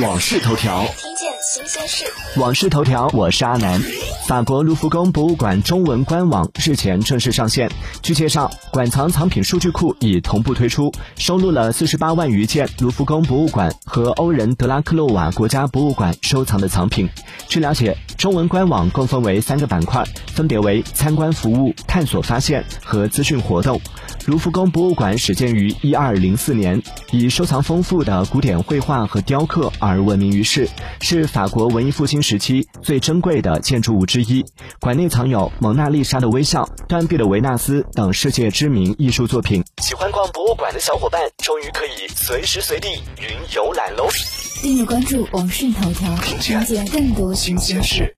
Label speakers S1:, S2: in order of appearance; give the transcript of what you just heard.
S1: 往事头条，
S2: 听见新鲜事。
S1: 往事头条，我是阿南。法国卢浮宫博物馆中文官网日前正式上线。据介绍，馆藏藏品数据库已同步推出，收录了四十八万余件卢浮宫博物馆和欧仁德拉克洛瓦国家博物馆收藏的藏品。据了解，中文官网共分为三个板块，分别为参观服务、探索发现和资讯活动。卢浮宫博物馆始建于一二零四年，以收藏丰富的古典绘画和雕刻而闻名于世，是法国文艺复兴时期最珍贵的建筑物之一。馆内藏有《蒙娜丽莎的微笑》、断臂的维纳斯等世界知名艺术作品。喜欢逛博物馆的小伙伴，终于可以随时随地云游览喽！
S2: 订阅关注网讯头条，了解更多新鲜事。